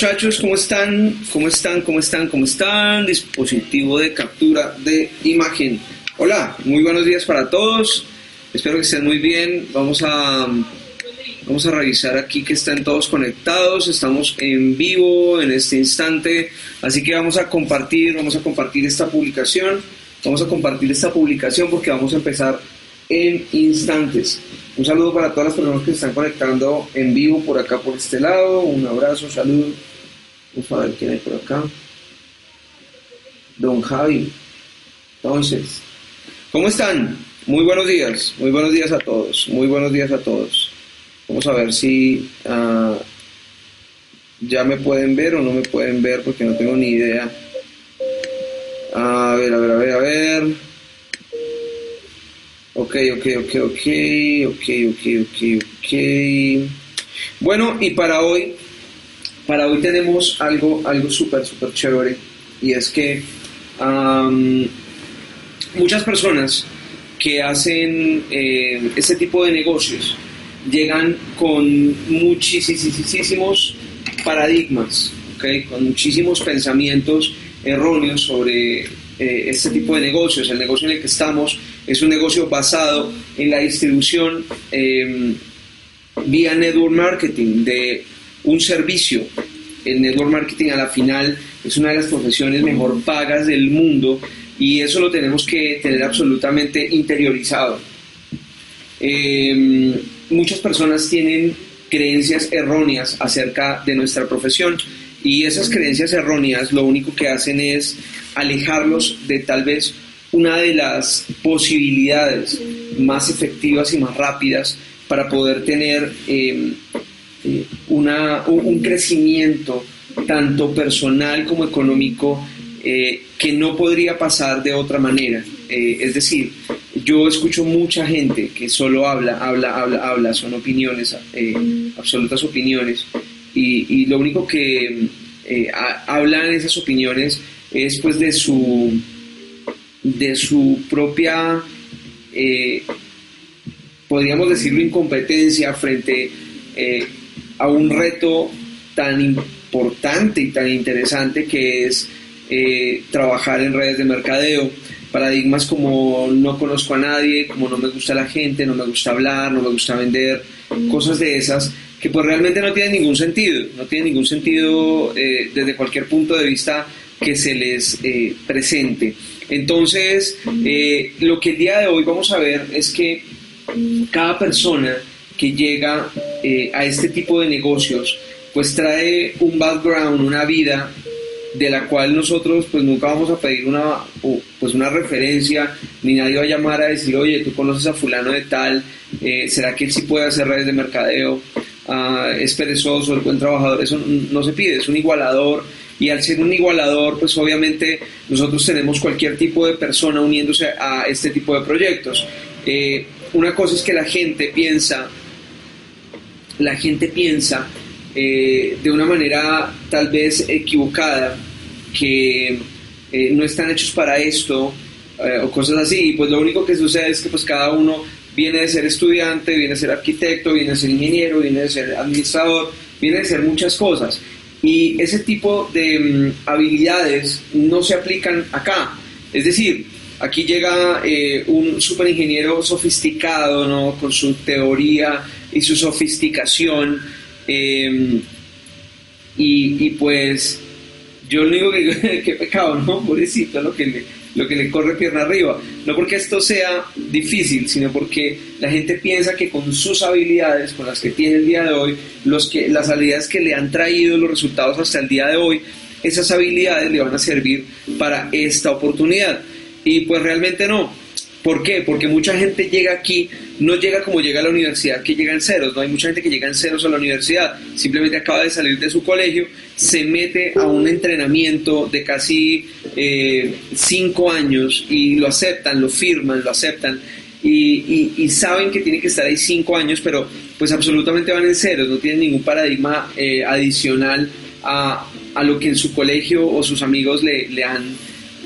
Muchachos, ¿cómo están? ¿Cómo están? ¿Cómo están? ¿Cómo están? Dispositivo de captura de imagen. Hola, muy buenos días para todos. Espero que estén muy bien. Vamos a, vamos a revisar aquí que estén todos conectados. Estamos en vivo en este instante. Así que vamos a compartir, vamos a compartir esta publicación. Vamos a compartir esta publicación porque vamos a empezar en instantes. Un saludo para todas las personas que se están conectando en vivo por acá, por este lado. Un abrazo, saludo. Vamos a ver quién hay por acá. Don Javi. Entonces, ¿cómo están? Muy buenos días, muy buenos días a todos, muy buenos días a todos. Vamos a ver si ah, ya me pueden ver o no me pueden ver porque no tengo ni idea. A ver, a ver, a ver, a ver. Ok, ok, ok, ok, ok, ok, ok, ok. Bueno, y para hoy, para hoy tenemos algo, algo súper, súper chévere. Y es que muchas personas que hacen eh, este tipo de negocios llegan con muchísimos paradigmas, ¿okay? con muchísimos pensamientos erróneos sobre eh, este tipo de negocios. El negocio en el que estamos es un negocio basado en la distribución em, vía network marketing de un servicio. El network marketing a la final es una de las profesiones mejor pagas del mundo y eso lo tenemos que tener absolutamente interiorizado. Em, muchas personas tienen creencias erróneas acerca de nuestra profesión y esas creencias erróneas lo único que hacen es alejarlos de tal vez una de las posibilidades más efectivas y más rápidas para poder tener em, eh, una, un, crecimiento tanto personal como económico eh, que no podría pasar de otra manera. Eh, es decir, yo escucho mucha gente que solo habla, habla, habla, habla, son opiniones, absolutas opiniones, y, lo único que hablan esas opiniones es pues de su de su propia, podríamos decirlo, incompetencia frente eh, a un reto tan importante y tan interesante que es eh, trabajar en redes de mercadeo. Paradigmas como no conozco a nadie, como no me gusta la gente, no me gusta hablar, no me gusta vender, cosas de esas que pues realmente no tienen ningún sentido, no tienen ningún sentido desde cualquier punto de vista que se les presente. Entonces, eh, lo que el día de hoy vamos a ver es que cada persona que llega eh, a este tipo de negocios, pues trae un background, una vida de la cual nosotros pues nunca vamos a pedir una, pues una referencia, ni nadie va a llamar a decir, oye, tú conoces a fulano de tal, eh, ¿será que él sí puede hacer redes de mercadeo? Ah, es perezoso, es buen trabajador, eso no se pide, es un igualador y al ser un igualador, pues obviamente nosotros tenemos cualquier tipo de persona uniéndose a este tipo de proyectos. Eh, una cosa es que la gente piensa, la gente piensa eh, de una manera tal vez equivocada que eh, no están hechos para esto o cosas así. Y pues lo único que sucede es que pues cada uno viene de ser estudiante, viene de ser arquitecto, viene de ser ingeniero, viene de ser administrador, viene de ser muchas cosas. Y ese tipo de mm, habilidades no se aplican acá. Es decir, aquí llega eh, un super ingeniero sofisticado, ¿no? Con su teoría y su sofisticación. Em, y, y, pues yo le digo que, que pecado, ¿no? Pobrecito, lo que le, lo que le corre pierna arriba. No porque esto sea difícil, sino porque la gente piensa que con sus habilidades, con las que tiene el día de hoy, los que, las habilidades que le han traído los resultados hasta el día de hoy, esas habilidades le van a servir para esta oportunidad. Y pues realmente no. ¿Por qué? Porque mucha gente llega aquí, no llega como llega a la universidad, que llega en ceros, no hay mucha gente que llega en ceros a la universidad, simplemente acaba de salir de su colegio, se mete a un entrenamiento de casi eh, cinco años y lo aceptan, lo firman, lo aceptan. Y, saben que tiene que estar ahí cinco años, pero pues absolutamente van en ceros, no tienen ningún paradigma eh, adicional a, a, lo que en su colegio o sus amigos le, le han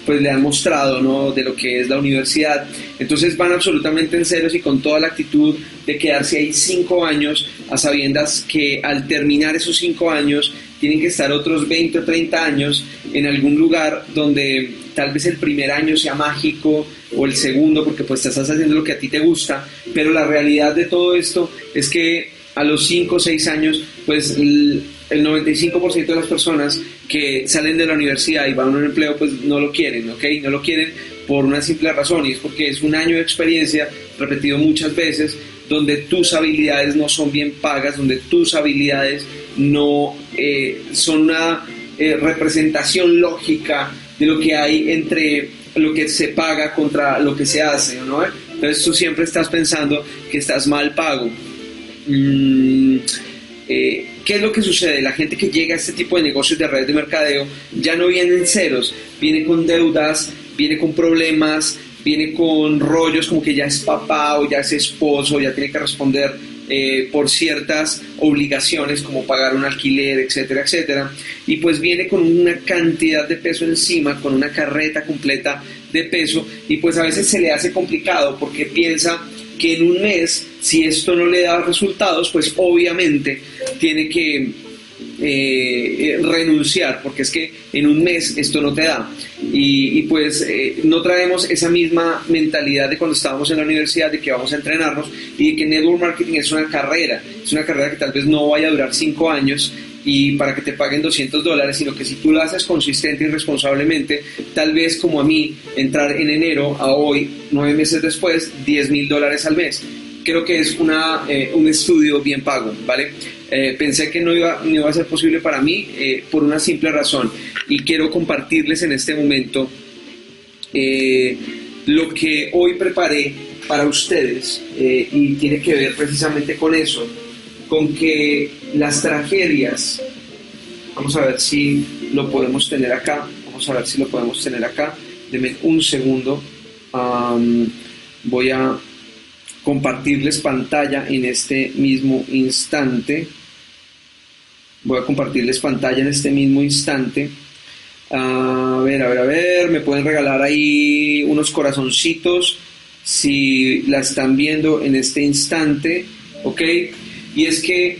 pues le han mostrado, ¿no? De lo que es la universidad. Entonces van absolutamente en ceros y con toda la actitud de quedarse ahí cinco años a sabiendas que al terminar esos cinco años tienen que estar otros 20 o 30 años en algún lugar donde tal vez el primer año sea mágico o el segundo porque pues estás haciendo lo que a ti te gusta, pero la realidad de todo esto es que a los 5 o 6 años pues el, 95% de las personas que salen de la universidad y van a un empleo pues no lo quieren, ¿ok? No lo quieren por una simple razón y es porque es un año de experiencia repetido muchas veces donde tus habilidades no son bien pagas, donde tus habilidades no eh, son una eh, representación lógica de lo que hay entre lo que se paga contra lo que se hace, ¿no? Entonces tú siempre estás pensando que estás mal pago. Mm, eh, ¿Qué es lo que sucede? La gente que llega a este tipo de negocios de redes de mercadeo ya no viene en ceros, viene con deudas, viene con problemas, viene con rollos como que ya es papá o ya es esposo, ya tiene que responder eh, por ciertas obligaciones como pagar un alquiler, etcétera, etcétera. Y pues viene con una cantidad de peso encima, con una carreta completa de peso y pues a veces se le hace complicado porque piensa que en un mes, si esto no le da resultados, pues obviamente tiene que eh, renunciar, porque es que en un mes esto no te da. Y, pues eh, no traemos esa misma mentalidad de cuando estábamos en la universidad, de que vamos a entrenarnos y de que network marketing es una carrera, es una carrera que tal vez no vaya a durar cinco años y para que te paguen 200 dólares, sino que si tú lo haces consistente y responsablemente, tal vez como a mí, entrar en enero a hoy, nueve meses después, 10 mil dólares al mes. Creo que es una, eh, un estudio bien pago, ¿vale? Eh, pensé que no iba, no iba a ser posible para mí eh, por una simple razón y quiero compartirles en este momento eh, lo que hoy preparé para ustedes y tiene que ver precisamente con eso, con que las tragedias, vamos a ver si lo podemos tener acá, vamos a ver si lo podemos tener acá, denme un segundo, voy a compartirles pantalla en este mismo instante. Voy a compartirles pantalla en este mismo instante. A ver, a ver, a ver, me pueden regalar ahí unos corazoncitos si la están viendo en este instante, ¿ok? Y es que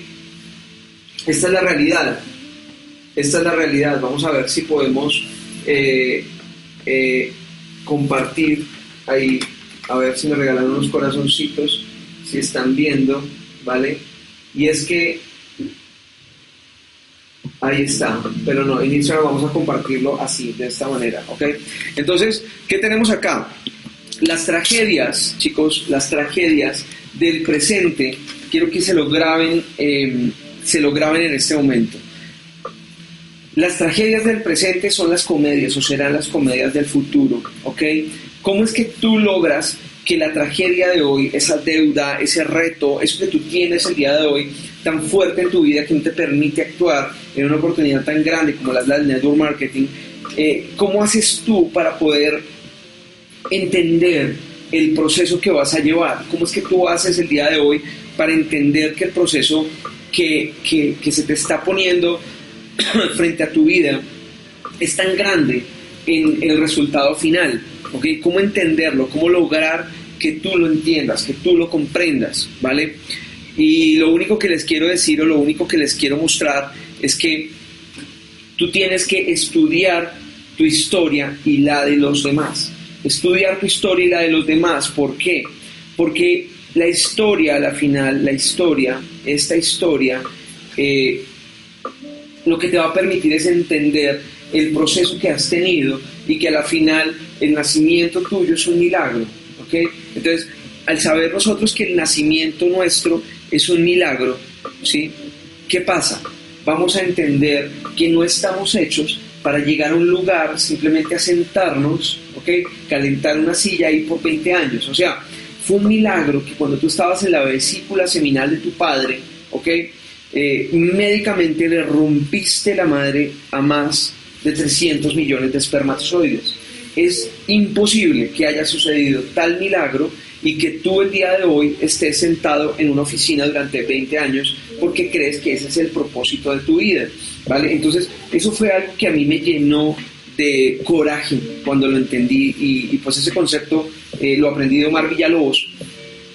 esta es la realidad, esta es la realidad. Vamos a ver si podemos eh, eh, compartir ahí, a ver si me regalan unos corazoncitos, si están viendo, ¿vale? Y es que Ahí está, pero no, en Instagram vamos a compartirlo así, de esta manera, ¿ok? Entonces, ¿qué tenemos acá? Las tragedias, chicos, las tragedias del presente, quiero que se lo graben, em, se lo graben en este momento. Las tragedias del presente son las comedias o serán las comedias del futuro, ¿ok? ¿Cómo es que tú logras que la tragedia de hoy, esa deuda, ese reto, eso que tú tienes el día de hoy, tan fuerte en tu vida que no te permite actuar en una oportunidad tan grande como la del network marketing, eh, ¿cómo haces tú para poder entender el proceso que vas a llevar? ¿Cómo es que tú haces el día de hoy para entender que el proceso que, que, que se te está poniendo frente a tu vida es tan grande en el resultado final? ¿okay? ¿Cómo entenderlo? ¿Cómo lograr que tú lo entiendas, que tú lo comprendas? ¿Vale? Y lo único que les quiero decir o lo único que les quiero mostrar es que tú tienes que estudiar tu historia y la de los demás. Estudiar tu historia y la de los demás. ¿Por qué? Porque la historia, la final, la historia, esta historia, eh, lo que te va a permitir es entender el proceso que has tenido y que a la final el nacimiento tuyo es un milagro. ¿ok? Entonces, al saber nosotros que el nacimiento nuestro es un milagro, ¿sí? ¿Qué pasa? Vamos a entender que no estamos hechos para llegar a un lugar simplemente a sentarnos. Calentar una silla ahí por 20 años. O sea, fue un milagro que cuando tú estabas en la vesícula seminal de tu padre, ¿ok? Eh, médicamente le rompiste la madre a más de 300 millones de espermatozoides. Es imposible que haya sucedido tal milagro y que tú el día de hoy estés sentado en una oficina durante 20 años porque crees que ese es el propósito de tu vida, ¿vale? Entonces, eso fue algo que a mí me llenó de coraje cuando lo entendí y, pues ese concepto eh, lo aprendí de Omar Villalobos,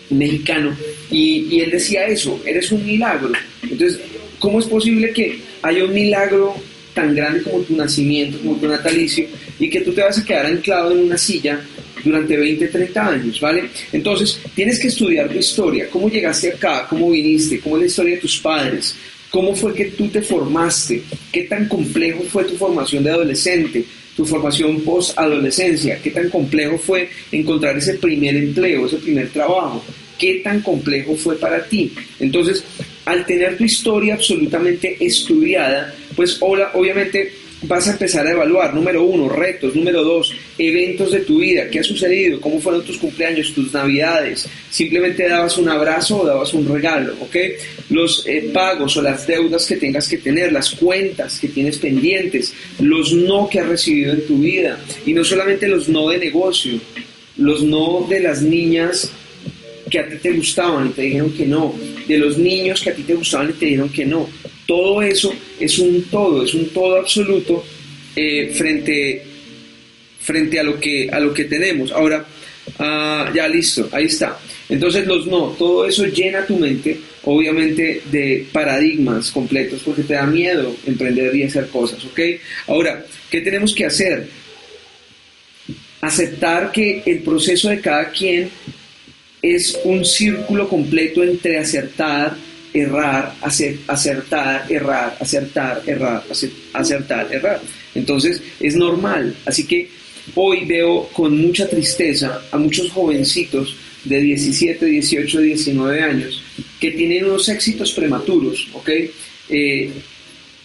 mexicano, y, y él decía eso, eres un milagro. Entonces, ¿cómo es posible que haya un milagro tan grande como tu nacimiento, como tu natalicio, y que tú te vas a quedar anclado en una silla durante 20, 30 años, ¿vale? Entonces, tienes que estudiar tu historia, cómo llegaste acá, cómo viniste, cómo es la historia de tus padres, cómo fue que tú te formaste, qué tan complejo fue tu formación de adolescente, tu formación post-adolescencia, qué tan complejo fue encontrar ese primer empleo, ese primer trabajo, qué tan complejo fue para ti. Entonces, al tener tu historia absolutamente estudiada, pues obviamente vas a empezar a evaluar, número uno, retos, número dos, eventos de tu vida, qué ha sucedido, cómo fueron tus cumpleaños, tus navidades, simplemente dabas un abrazo o dabas un regalo, ¿ok? Los eh, pagos o las deudas que tengas que tener, las cuentas que tienes pendientes, los no que has recibido en tu vida, y no solamente los no de negocio, los no de las niñas que a ti te gustaban y te dijeron que no, de los niños que a ti te gustaban y te dijeron que no. Todo eso es un todo, es un todo absoluto eh, frente, frente a, lo que, a lo que tenemos. Ahora, ah, ya listo, ahí está. Entonces los no, todo eso llena tu mente, obviamente, de paradigmas completos, porque te da miedo emprender y hacer cosas, ¿ok? Ahora, ¿qué tenemos que hacer? Aceptar que el proceso de cada quien es un círculo completo entre acertar, errar, acertar, errar, acertar, errar, acertar, errar. Entonces es normal. Así que hoy veo con mucha tristeza a muchos jovencitos de 17, 18, 19 años que tienen unos éxitos prematuros, ¿ok? Eh,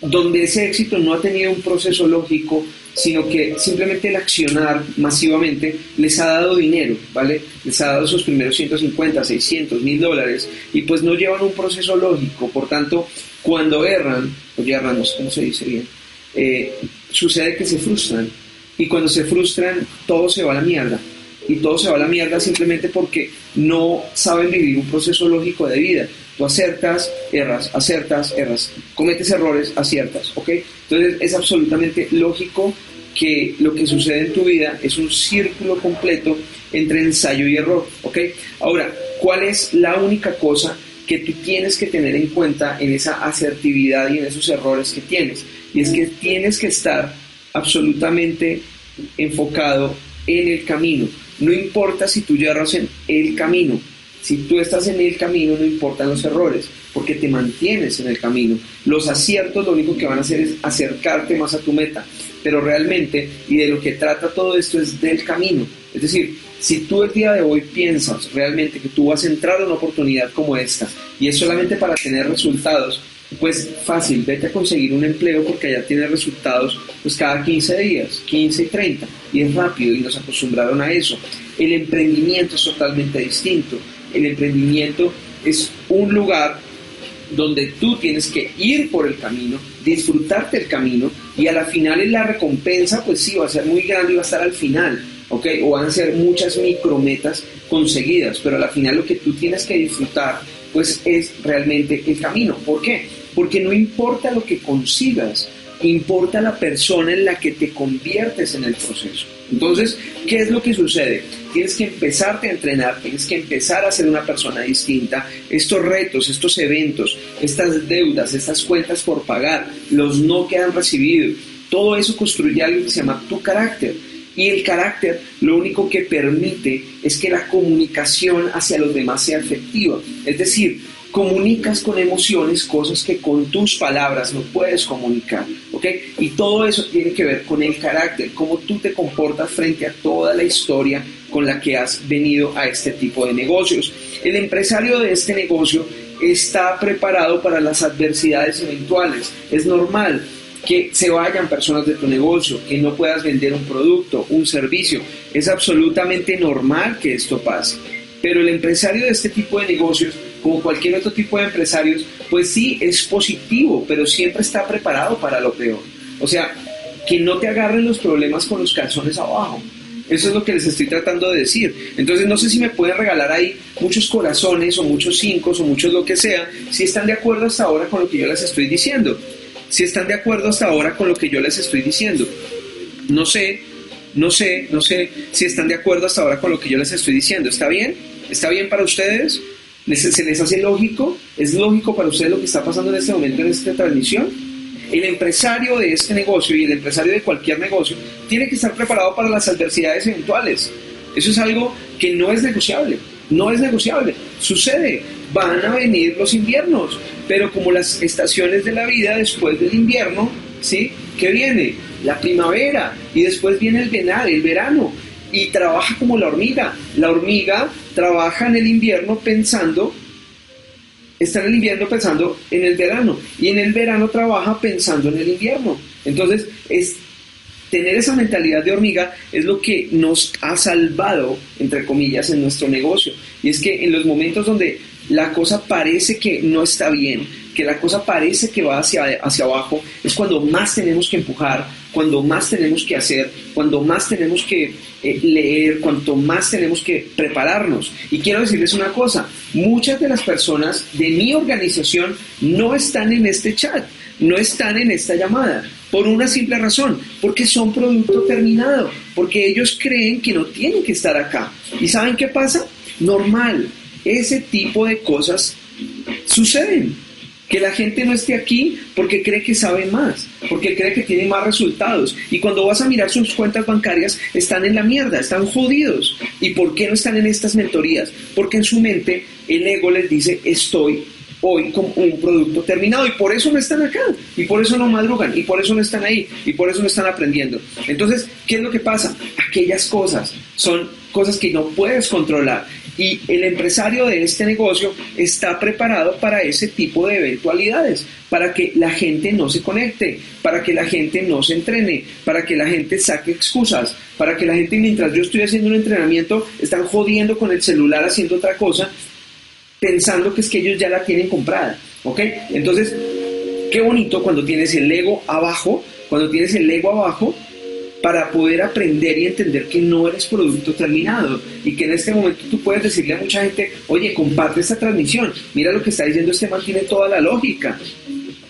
donde ese éxito no ha tenido un proceso lógico, sino que simplemente el accionar masivamente les ha dado dinero, ¿vale? Les ha dado sus primeros 150, 600, mil dólares y pues no llevan un proceso lógico, por tanto, cuando erran, o erran, no sé cómo se dice bien, eh, sucede que se frustran. Y cuando se frustran todo se va a la mierda y todo se va a la mierda simplemente porque no saben vivir un proceso lógico de vida. Tú acertas, erras, acertas, erras, cometes errores, aciertas, ¿ok? Entonces es absolutamente lógico que lo que sucede en tu vida es un círculo completo entre ensayo y error, ¿ok? Ahora, ¿cuál es la única cosa que tú tienes que tener en cuenta en esa asertividad y en esos errores que tienes? Y es que tienes que estar absolutamente enfocado en el camino. No importa si tú llegas en el camino, si tú estás en el camino, no importan los errores, porque te mantienes en el camino. Los aciertos lo único que van a hacer es acercarte más a tu meta, pero realmente, y de lo que trata todo esto es del camino. Es decir, si tú el día de hoy piensas realmente que tú vas a entrar a una oportunidad como esta y es solamente para tener resultados, pues fácil, vete a conseguir un empleo porque allá tienes resultados pues cada 15 días, 15 y 30, y es rápido y nos acostumbraron a eso. El emprendimiento es totalmente distinto. El emprendimiento es un lugar donde tú tienes que ir por el camino, disfrutarte el camino y a la final la recompensa pues sí va a ser muy grande y va a estar al final, ¿ok? O van a ser muchas micrometas conseguidas, pero a la final lo que tú tienes que disfrutar pues es realmente el camino. ¿Por qué? Porque no importa lo que consigas, importa la persona en la que te conviertes en el proceso. Entonces, ¿qué es lo que sucede? Tienes que empezarte a entrenar, tienes que empezar a ser una persona distinta. Estos retos, estos eventos, estas deudas, estas cuentas por pagar, los no que han recibido, todo eso construye algo que se llama tu carácter. Y el carácter lo único que permite es que la comunicación hacia los demás sea efectiva. Es decir, comunicas con emociones cosas que con tus palabras no puedes comunicar, ¿ok? Y todo eso tiene que ver con el carácter, cómo tú te comportas frente a toda la historia con la que has venido a este tipo de negocios. El empresario de este negocio está preparado para las adversidades eventuales, es normal que se vayan personas de tu negocio, que no puedas vender un producto, un servicio, es absolutamente normal que esto pase. Pero el empresario de este tipo de negocios como cualquier otro tipo de empresarios, pues sí, es positivo, pero siempre está preparado para lo peor. O sea, que no te agarren los problemas con los calzones abajo. Eso es lo que les estoy tratando de decir. Entonces no sé si me pueden regalar ahí muchos corazones o muchos cinco o muchos lo que sea, si están de acuerdo hasta ahora con lo que yo les estoy diciendo. Si están de acuerdo hasta ahora con lo que yo les estoy diciendo. No sé, no sé, no sé si están de acuerdo hasta ahora con lo que yo les estoy diciendo. ¿Está bien? ¿Está bien para ustedes? ¿Se les hace lógico? ¿Es lógico para ustedes lo que está pasando en este momento en esta transmisión? El empresario de este negocio y el empresario de cualquier negocio tiene que estar preparado para las adversidades eventuales. Eso es algo que no es negociable, no es negociable. Sucede, van a venir los inviernos, pero como las estaciones de la vida después del invierno, ¿sí? ¿Qué viene? La primavera y después viene el el verano y trabaja como la hormiga. La hormiga trabaja en el invierno pensando, está en el invierno pensando en el verano y en el verano trabaja pensando en el invierno. Entonces, es tener esa mentalidad de hormiga es lo que nos ha salvado, entre comillas, en nuestro negocio. Y es que en los momentos donde la cosa parece que no está bien, que la cosa parece que va hacia, hacia abajo, es cuando más tenemos que empujar, cuando más tenemos que hacer, cuando más tenemos que eh, leer, cuanto más tenemos que prepararnos. Y quiero decirles una cosa, muchas de las personas de mi organización no están en este chat, no están en esta llamada, por una simple razón, porque son producto terminado, porque ellos creen que no tienen que estar acá. ¿Y saben qué pasa? Normal, ese tipo de cosas suceden. Que la gente no esté aquí porque cree que sabe más, porque cree que tiene más resultados. Y cuando vas a mirar sus cuentas bancarias, están en la mierda, están jodidos. ¿Y por qué no están en estas mentorías? Porque en su mente el ego les dice, estoy hoy como un producto terminado y por eso no están acá y por eso no madrugan y por eso no están ahí y por eso no están aprendiendo. Entonces, ¿qué es lo que pasa? Aquellas cosas son cosas que no puedes controlar y el empresario de este negocio está preparado para ese tipo de eventualidades, para que la gente no se conecte, para que la gente no se entrene, para que la gente saque excusas, para que la gente mientras yo estoy haciendo un entrenamiento están jodiendo con el celular haciendo otra cosa, pensando que es que ellos ya la tienen comprada. ¿Ok? Entonces, qué bonito cuando tienes el ego abajo, cuando tienes el ego abajo para poder aprender y entender que no eres producto terminado y que en este momento tú puedes decirle a mucha gente, oye, comparte esta transmisión, mira lo que está diciendo este man, tiene toda la lógica.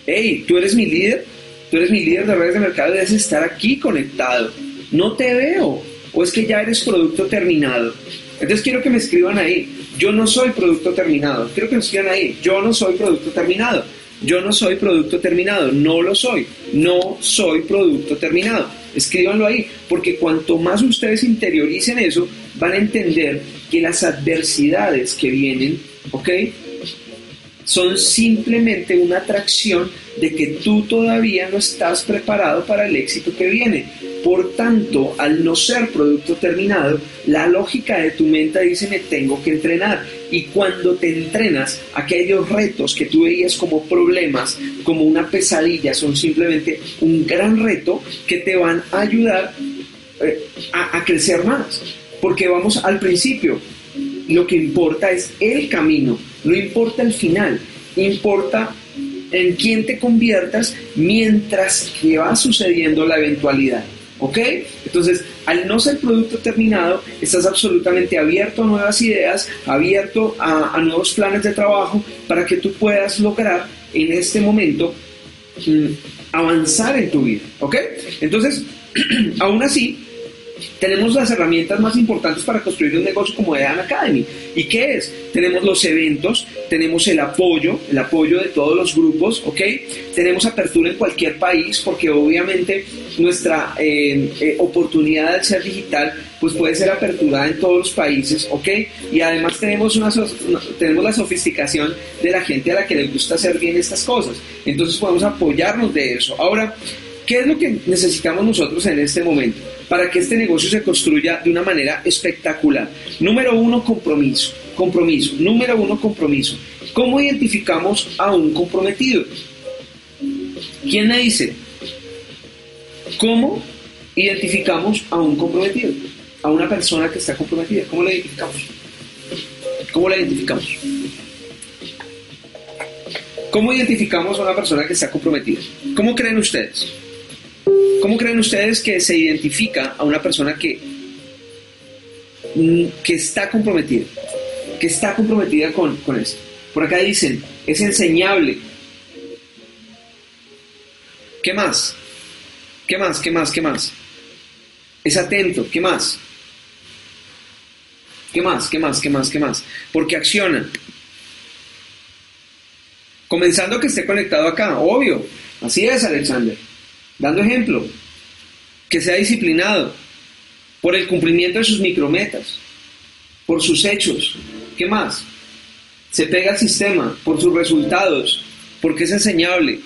Hey, tú eres mi líder, tú eres mi líder de redes de mercado y debes estar aquí conectado. No te veo, o es que ya eres producto terminado. Entonces quiero que me escriban ahí, yo no soy producto terminado, quiero que me escriban ahí, yo no soy producto terminado. Yo no soy producto terminado, no lo soy, no soy producto terminado. Escríbanlo ahí, porque cuanto más ustedes interioricen eso, van a entender que las adversidades que vienen, ¿ok? Son simplemente una atracción de que tú todavía no estás preparado para el éxito que viene. Por tanto, al no ser producto terminado, la lógica de tu mente dice me tengo que entrenar. Y cuando te entrenas, aquellos retos que tú veías como problemas, como una pesadilla, son simplemente un gran reto que te van a ayudar eh, a, a crecer más. Porque vamos al principio, lo que importa es el camino, no importa el final, importa en quién te conviertas mientras que va sucediendo la eventualidad. ¿Ok? Entonces, al no ser producto terminado, estás absolutamente abierto a nuevas ideas, abierto a, nuevos planes de trabajo para que tú puedas lograr en este momento mm, avanzar en tu vida. ¿Ok? Entonces, aún así, tenemos las herramientas más importantes para construir un negocio como Dan Academy. ¿Y qué es? Tenemos los eventos, tenemos el apoyo, el apoyo de todos los grupos, ¿ok? Tenemos apertura en cualquier país porque obviamente nuestra eh, eh, oportunidad de ser digital pues puede ser apertura en todos los países, ¿ok? Y además tenemos, una, tenemos la sofisticación de la gente a la que le gusta hacer bien estas cosas. Entonces podemos apoyarnos de eso. Ahora, ¿qué es lo que necesitamos nosotros en este momento? para que este negocio se construya de una manera espectacular. Número uno, compromiso. Compromiso. Número uno, compromiso. ¿Cómo identificamos a un comprometido? ¿Quién me dice? ¿Cómo identificamos a un comprometido? A una persona que está comprometida. ¿Cómo la identificamos? ¿Cómo la identificamos? ¿Cómo identificamos a una persona que está comprometida? ¿Cómo creen ustedes? ¿Cómo creen ustedes que se identifica a una persona que, mm, que está comprometida? Que está comprometida con, con esto. Por acá dicen, es enseñable. ¿Qué más? ¿Qué más? ¿Qué más? ¿Qué más? es atento. ¿Qué más? ¿Qué más? ¿Qué más? ¿Qué más? ¿Qué más? Porque acciona. Comenzando que esté conectado acá, obvio. Así es, Alexander. Dando ejemplo. Que sea disciplinado por el cumplimiento de sus micrometas, por sus hechos. ¿Qué más? Se pega al sistema por sus resultados, porque es enseñable.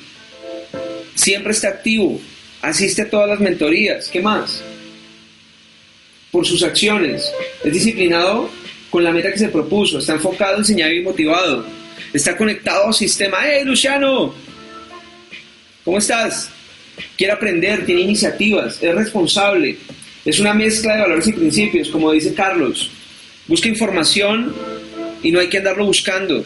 Siempre está activo, asiste a todas las mentorías. ¿Qué más? Por sus acciones. Es disciplinado con la meta que se propuso, está enfocado, enseñado y motivado. Está conectado al sistema. ¡Hey, Luciano! ¿Cómo estás? Quiere aprender, tiene iniciativas, es responsable. Es una mezcla de valores y principios, como dice Carlos. Busca información y no hay que andarlo buscando.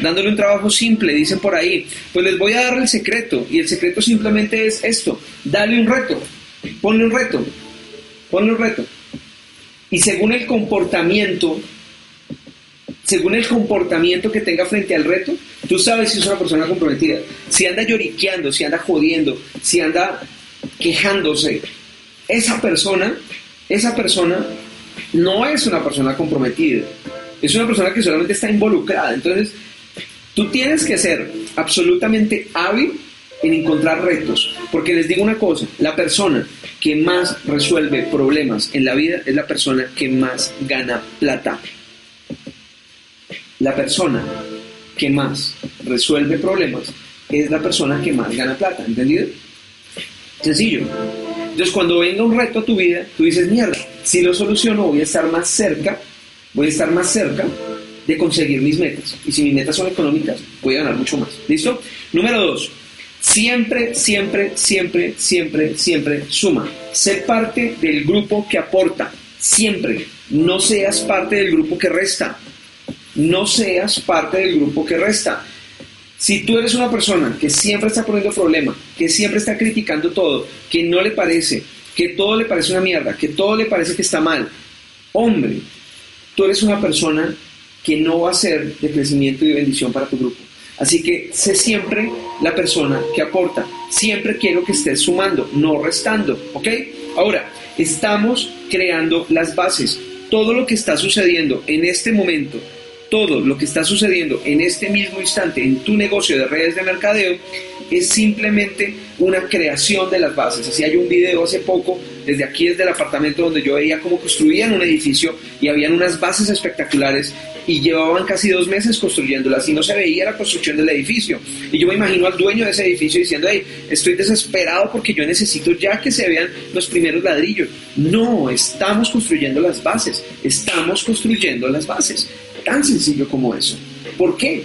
Dándole un trabajo simple, dicen por ahí. Pues les voy a dar el secreto. Y el secreto simplemente es esto. Dale un reto. Ponle un reto. Ponle un reto. Y según el comportamiento, según el comportamiento que tenga frente al reto, tú sabes si es una persona comprometida. Si anda lloriqueando, si anda jodiendo, si anda quejándose, esa persona, esa persona no es una persona comprometida. Es una persona que solamente está involucrada. Entonces, tú tienes que ser absolutamente hábil en encontrar retos. Porque les digo una cosa, la persona que más resuelve problemas en la vida es la persona que más gana plata la persona que más resuelve problemas es la persona que más gana plata, ¿entendido? Sencillo. Entonces cuando venga un reto a tu vida, tú dices, mierda, si lo soluciono voy a estar más cerca, voy a estar más cerca de conseguir mis metas. Y si mis metas son económicas, voy a ganar mucho más. ¿Listo? Número dos, siempre, siempre, siempre, siempre, siempre suma. Sé parte del grupo que aporta. Siempre. No seas parte del grupo que resta no seas parte del grupo que resta. Si tú eres una persona que siempre está poniendo problema, que siempre está criticando todo, que no le parece, que todo le parece una mierda, que todo le parece que está mal, hombre, tú eres una persona que no va a ser de crecimiento y de bendición para tu grupo. Así que sé siempre la persona que aporta. Siempre quiero que estés sumando, no restando. ¿Ok? Ahora, estamos creando las bases. Todo lo que está sucediendo en este momento todo lo que está sucediendo en este mismo instante en tu negocio de redes de mercadeo es simplemente una creación de las bases. Así hay un video hace poco, desde aquí, desde el apartamento donde yo veía cómo construían un edificio y habían unas bases espectaculares y llevaban casi dos meses construyéndolas y no se veía la construcción del edificio. Y yo me imagino al dueño de ese edificio diciendo, hey, estoy desesperado porque yo necesito ya que se vean los primeros ladrillos. No, estamos construyendo las bases, estamos construyendo las bases tan sencillo como eso. ¿Por qué?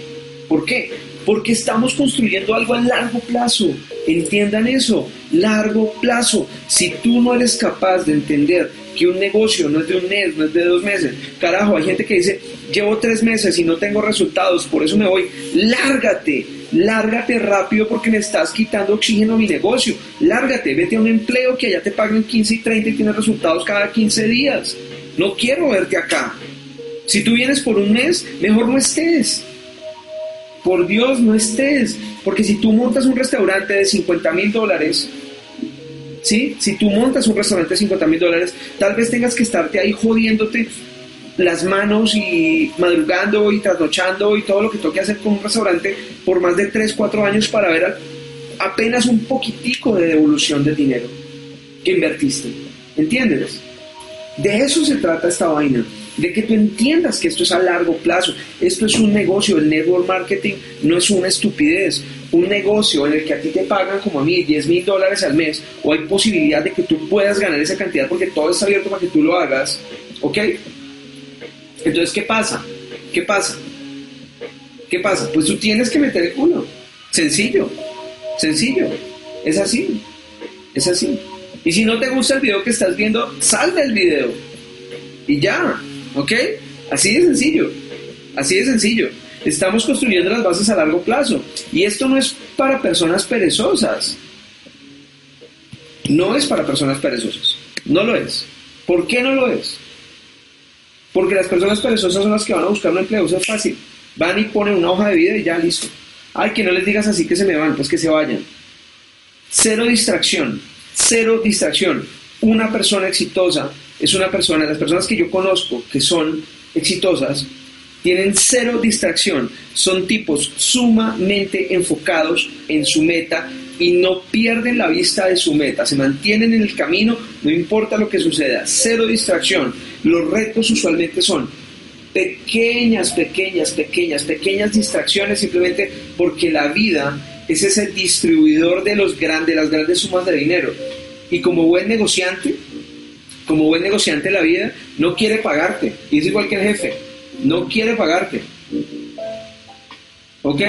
¿Por qué? Porque estamos construyendo algo a largo plazo. Entiendan eso, largo plazo. Si tú no eres capaz de entender que un negocio no es de un mes, no es de dos meses, carajo, hay gente que dice, llevo tres meses y no tengo resultados, por eso me voy. Lárgate, lárgate rápido porque me estás quitando oxígeno a mi negocio. Lárgate, vete a un empleo que allá te paguen 15 y 30 y tienes resultados cada 15 días. No quiero verte acá. Si tú vienes por un mes, mejor no estés. Por Dios, no estés. Porque si tú montas un restaurante de 50 mil dólares, ¿sí? Si tú montas un restaurante de 50 mil dólares, tal vez tengas que estarte ahí jodiéndote las manos y madrugando y trasnochando y todo lo que toque hacer con un restaurante por más de 3, 4 años para ver apenas un poquitico de devolución del dinero que invertiste. ¿Entiendes? De eso se trata esta vaina de que tú entiendas que esto es a largo plazo. Esto es un negocio, el network marketing no es una estupidez. Un negocio en el que a ti te pagan como a mí 10 mil dólares al mes o hay posibilidad de que tú puedas ganar esa cantidad porque todo está abierto para que tú lo hagas. ¿Ok? Entonces, ¿qué pasa? ¿Qué pasa? ¿Qué pasa? Pues tú tienes que meter el culo. Sencillo. Sencillo. Es así. Es así. Y si no te gusta el video que estás viendo, sal del video. Y ya. ¿Ok? Así de sencillo. Así de sencillo. Estamos construyendo las bases a largo plazo. Y esto no es para personas perezosas. No es para personas perezosas. No lo es. ¿Por qué no lo es? Porque las personas perezosas son las que van a buscar un empleo. Eso es fácil. Van y ponen una hoja de vida y ya listo. Ay, que no les digas así que se me van, pues que se vayan. Cero distracción. Cero distracción. una persona exitosa es una persona, las personas que yo conozco que son exitosas, tienen cero distracción, son tipos sumamente enfocados en su meta y no pierden la vista de su meta, se mantienen en el camino, no importa lo que suceda, cero distracción. Los retos usualmente son pequeñas, pequeñas, pequeñas, pequeñas distracciones simplemente porque la vida es ese distribuidor de, los grandes, las grandes sumas de dinero. Y como buen negociante, como buen negociante de la vida, no quiere pagarte. Y es igual que el jefe, no quiere pagarte. ¿Ok?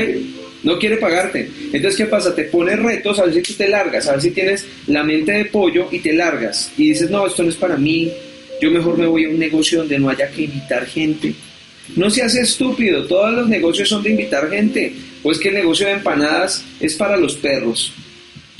No quiere pagarte. Entonces, ¿qué pasa? Te pones retos, a ver si tú te largas, a ver si tienes la mente de pollo y te largas. Y dices, no, esto no es para mí, yo mejor me voy a un negocio donde no haya que invitar gente. No seas estúpido, todos los negocios son de invitar gente. Pues que el negocio de empanadas es para los perros.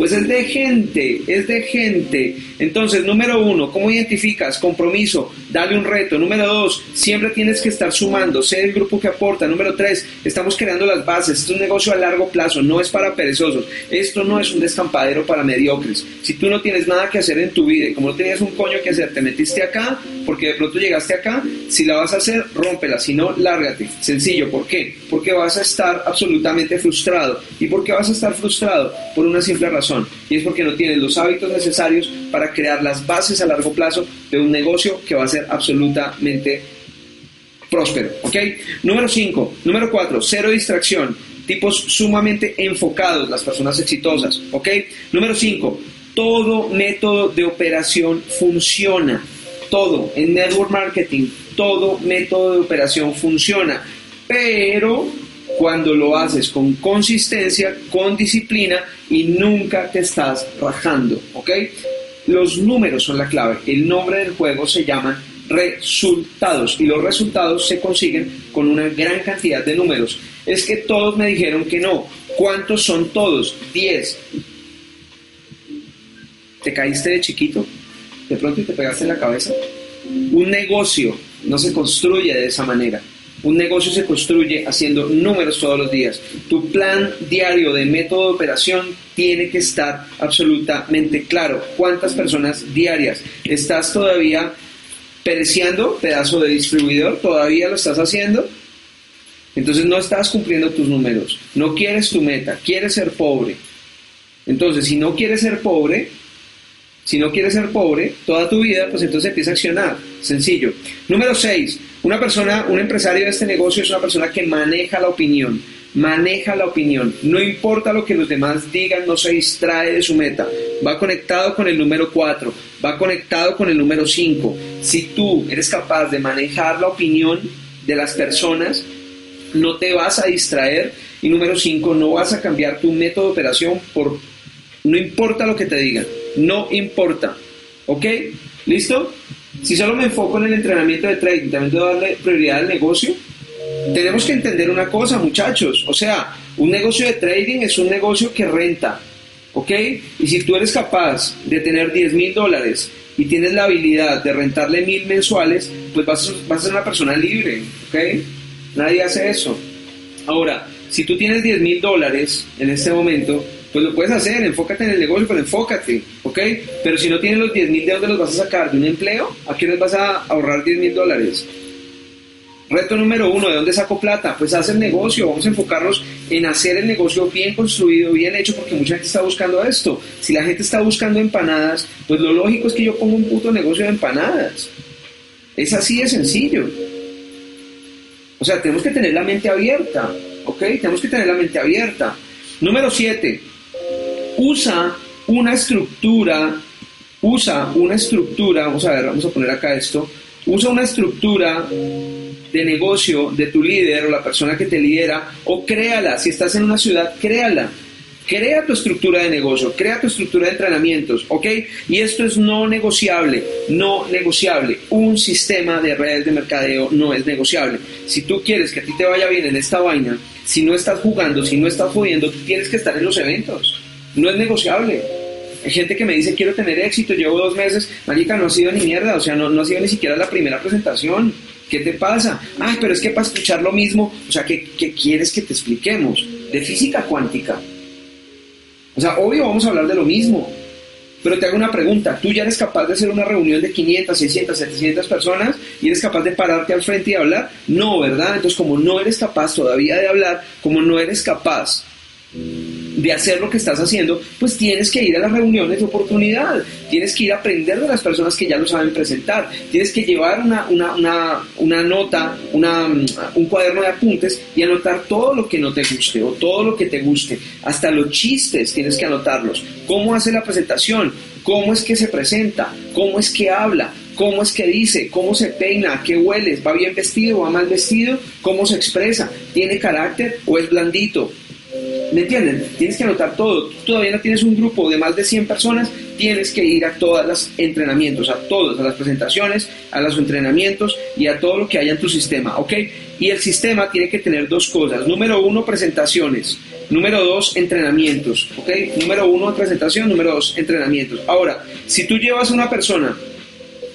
Pues es de gente, es de gente. Entonces, número uno, ¿cómo identificas? Compromiso, dale un reto. Número dos, siempre tienes que estar sumando, sé el grupo que aporta. Número tres, estamos creando las bases. Esto es un negocio a largo plazo, no es para perezosos. Esto no es un descampadero para mediocres. Si tú no tienes nada que hacer en tu vida y como no tenías un coño que hacer, te metiste acá porque de pronto llegaste acá, si la vas a hacer, rómpela. Si no, lárgate. Sencillo, ¿por qué? Porque vas a estar absolutamente frustrado. ¿Y por qué vas a estar frustrado? Por una simple razón y es porque no tienes los hábitos necesarios para crear las bases a largo plazo de un negocio que va a ser absolutamente próspero. ¿Ok? Número 5. Número 4. Cero distracción. Tipos sumamente enfocados, las personas exitosas. ¿Ok? Número 5. Todo método de operación funciona. Todo. En network marketing, todo método de operación funciona. Pero cuando lo haces con consistencia, con disciplina y nunca te estás rajando, ¿ok? Los números son la clave. El nombre del juego se llama resultados y los resultados se consiguen con una gran cantidad de números. Es que todos me dijeron que no. ¿Cuántos son todos? 10. ¿Te caíste de chiquito? ¿De pronto te pegaste en la cabeza? Un negocio no se construye de esa manera. Un negocio se construye haciendo números todos los días. Tu plan diario de método de operación tiene que estar absolutamente claro. ¿Cuántas personas diarias? ¿Estás todavía pereciendo pedazo de distribuidor? ¿Todavía lo estás haciendo? Entonces no estás cumpliendo tus números. No quieres tu meta. Quieres ser pobre. Entonces, si no quieres ser pobre, si no quieres ser pobre toda tu vida, pues entonces empieza a accionar. Sencillo. Número 6. Una persona, un empresario de este negocio es una persona que maneja la opinión. Maneja la opinión. No importa lo que los demás digan, no se distrae de su meta. Va conectado con el número 4. Va conectado con el número 5. Si tú eres capaz de manejar la opinión de las personas, no te vas a distraer. Y número 5, no vas a cambiar tu método de operación por... No importa lo que te digan no importa. ¿Ok? ¿Listo? Si solo me enfoco en el entrenamiento de trading, también debo darle prioridad al negocio. Tenemos que entender una cosa, muchachos. O sea, un negocio de trading es un negocio que renta. ¿Ok? Y si tú eres capaz de tener 10 mil dólares y tienes la habilidad de rentarle mil mensuales, pues vas a, vas a ser una persona libre. ¿Ok? Nadie hace eso. Ahora, si tú tienes 10 mil dólares en este momento, pues lo puedes hacer, enfócate en el negocio, pero enfócate, ¿ok? Pero si no tienes los 10 mil, ¿de dónde los vas a sacar? ¿De un empleo? ¿A quién les vas a ahorrar 10 mil dólares? Reto número uno, ¿de dónde saco plata? Pues haz el negocio, vamos a enfocarnos en hacer el negocio bien construido, bien hecho, porque mucha gente está buscando esto. Si la gente está buscando empanadas, pues lo lógico es que yo ponga un puto negocio de empanadas. Es así de sencillo. O sea, tenemos que tener la mente abierta, ¿ok? Tenemos que tener la mente abierta. Número 7 usa una estructura, usa una estructura, vamos a ver, vamos a poner acá esto, usa una estructura de negocio de tu líder o la persona que te lidera o créala, si estás en una ciudad, créala. Crea tu estructura de negocio, crea tu estructura de entrenamientos, ¿ok? Y esto es no negociable, no negociable. Un sistema de redes de mercadeo no es negociable. Si tú quieres que a ti te vaya bien en esta vaina, si no estás jugando, si no estás jodiendo, tienes que estar en los eventos no es negociable. Hay gente que me dice, quiero tener éxito, llevo dos meses, marica, no ha sido ni mierda, o sea, no, no ha sido ni siquiera la primera presentación. ¿Qué te pasa? Ay, pero es que para escuchar lo mismo, o sea, ¿qué, ¿qué, quieres que te expliquemos? De física cuántica. O sea, obvio vamos a hablar de lo mismo. Pero te hago una pregunta, ¿tú ya eres capaz de hacer una reunión de 500, 600, 700 personas y eres capaz de pararte al frente y hablar? No, ¿verdad? Entonces, como no eres capaz todavía de hablar, como no eres capaz de hacer lo que estás haciendo, pues tienes que ir a las reuniones de oportunidad, tienes que ir a aprender de las personas que ya lo saben presentar, tienes que llevar una, una, nota, una, un cuaderno de apuntes y anotar todo lo que no te guste o todo lo que te guste, hasta los chistes tienes que anotarlos, cómo hace la presentación, cómo es que se presenta, cómo es que habla, cómo es que dice, cómo se peina, qué hueles, va bien vestido, va mal vestido, cómo se expresa, tiene carácter o es blandito, ¿Me entienden? Tienes que anotar todo. Todavía no tienes un grupo de más de 100 personas, tienes que ir a todos los entrenamientos, a todos, a las presentaciones, a los entrenamientos y a todo lo que haya en tu sistema, ¿ok? Y el sistema tiene que tener dos cosas. Número uno, presentaciones. Número dos, entrenamientos, ¿ok? Número uno, presentación. Número dos, entrenamientos. Ahora, si tú llevas a una persona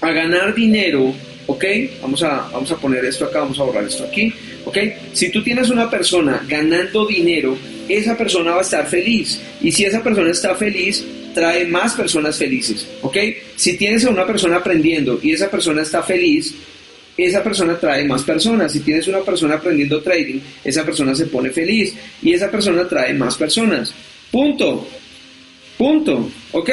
a ganar dinero, ¿ok? Vamos a, vamos a poner esto acá, vamos a borrar esto aquí, ¿ok? Si tú tienes una persona ganando dinero, esa persona va a estar feliz. Y si esa persona está feliz, trae más personas felices, ¿ok? Si tienes a una persona aprendiendo y esa persona está feliz, esa persona trae más personas. Si tienes una persona aprendiendo trading, esa persona se pone feliz y esa persona trae más personas. Punto. Punto. ¿Ok?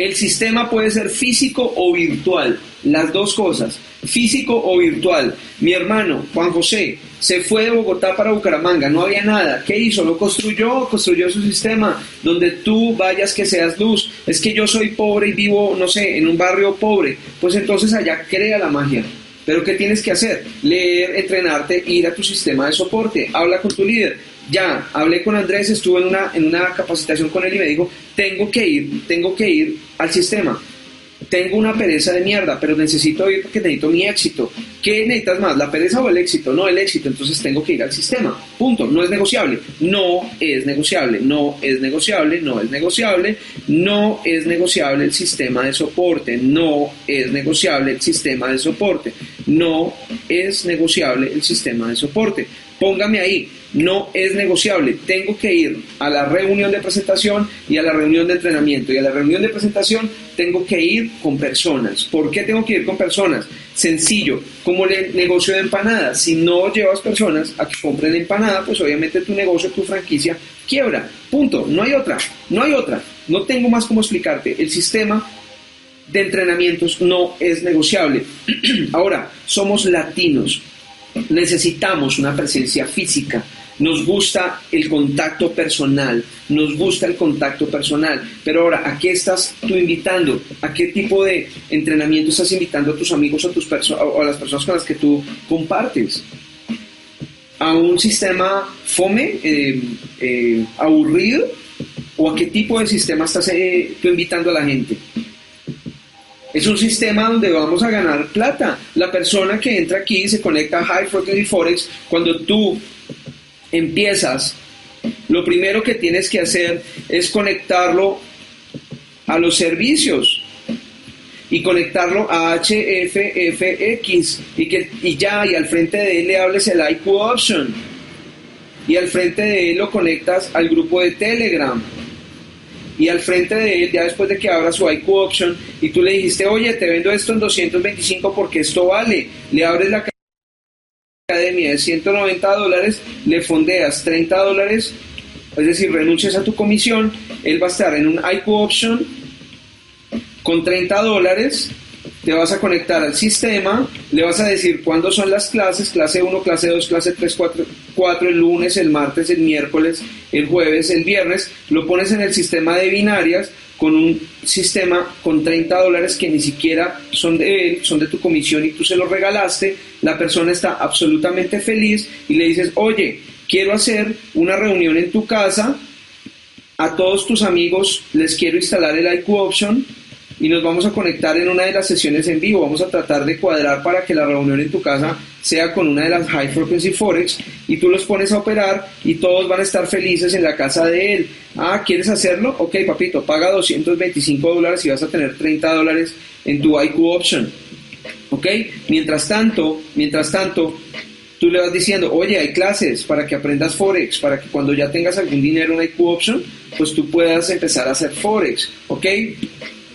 El sistema puede ser físico o virtual, las dos cosas, físico o virtual. Mi hermano, Juan José, se fue de Bogotá para Bucaramanga, no había nada. ¿Qué hizo? Lo construyó, construyó su sistema, donde tú vayas que seas luz. Es que yo soy pobre y vivo, no sé, en un barrio pobre. Pues entonces allá crea la magia. Pero ¿qué tienes que hacer? Leer, entrenarte, ir a tu sistema de soporte, habla con tu líder ya, hablé con Andrés, estuve en una, en una capacitación con él y me dijo, tengo que ir, tengo que ir al sistema. Tengo una pereza de mierda, pero necesito ir porque necesito mi éxito. ¿Qué necesitas más, la pereza o el éxito? No, el éxito, entonces tengo que ir al sistema. Punto, no es negociable. No es negociable, no es negociable, no es negociable, no es negociable el sistema de soporte, no es negociable el sistema de soporte, no es negociable el sistema de soporte. Póngame ahí, no es negociable. Tengo que ir a la reunión de presentación y a la reunión de entrenamiento. Y a la reunión de presentación tengo que ir con personas. ¿Por qué tengo que ir con personas? Sencillo, como el negocio de empanadas. Si no llevas personas a que compren empanada, pues obviamente tu negocio, tu franquicia quiebra. Punto. No hay otra. No hay otra. No tengo más cómo explicarte. El sistema de entrenamientos no es negociable. Ahora, somos latinos necesitamos una presencia física. Nos gusta el contacto personal, nos gusta el contacto personal. Pero ahora, ¿a qué estás tú invitando? ¿A qué tipo de entrenamiento estás invitando a tus amigos o, tus o a las personas con las que tú compartes? ¿A un sistema fome, eh, eh, aburrido? ¿O a qué tipo de sistema estás eh, tú invitando a la gente? Es un sistema donde vamos a ganar plata. La persona que entra aquí se conecta a High Frequency Forex. Cuando tú empiezas, lo primero que tienes que hacer es conectarlo a los servicios y conectarlo a HFFX y, que, y ya, y al frente de él le hables el IQ Option y al frente de él lo conectas al grupo de Telegram y al frente de él, ya después de que abra su IQ Option, y tú le dijiste, oye, te vendo esto en 225 porque esto vale, le abres la academia de 190 dólares, le fondeas 30 dólares, es decir, renuncias a tu comisión, él va a estar en un IQ Option con 30 dólares te vas a conectar al sistema, le vas a decir cuándo son las clases, clase 1, clase 2, clase 3, 4, 4, el lunes, el martes, el miércoles, el jueves, el viernes, lo pones en el sistema de binarias con un sistema con 30 dólares que ni siquiera son de él, son de tu comisión y tú se los regalaste, la persona está absolutamente feliz y le dices, oye, quiero hacer una reunión en tu casa, a todos tus amigos les quiero instalar el IQ Option, y nos vamos a conectar en una de las sesiones en vivo. Vamos a tratar de cuadrar para que la reunión en tu casa sea con una de las High Frequency Forex y tú los pones a operar y todos van a estar felices en la casa de él. Ah, ¿quieres hacerlo? Ok, papito, paga 225 dólares y vas a tener 30 dólares en tu IQ Option. ¿Ok? Mientras tanto, mientras tanto, tú le vas diciendo, oye, hay clases para que aprendas Forex, para que cuando ya tengas algún dinero en IQ Option, pues tú puedas empezar a hacer Forex, ¿ok?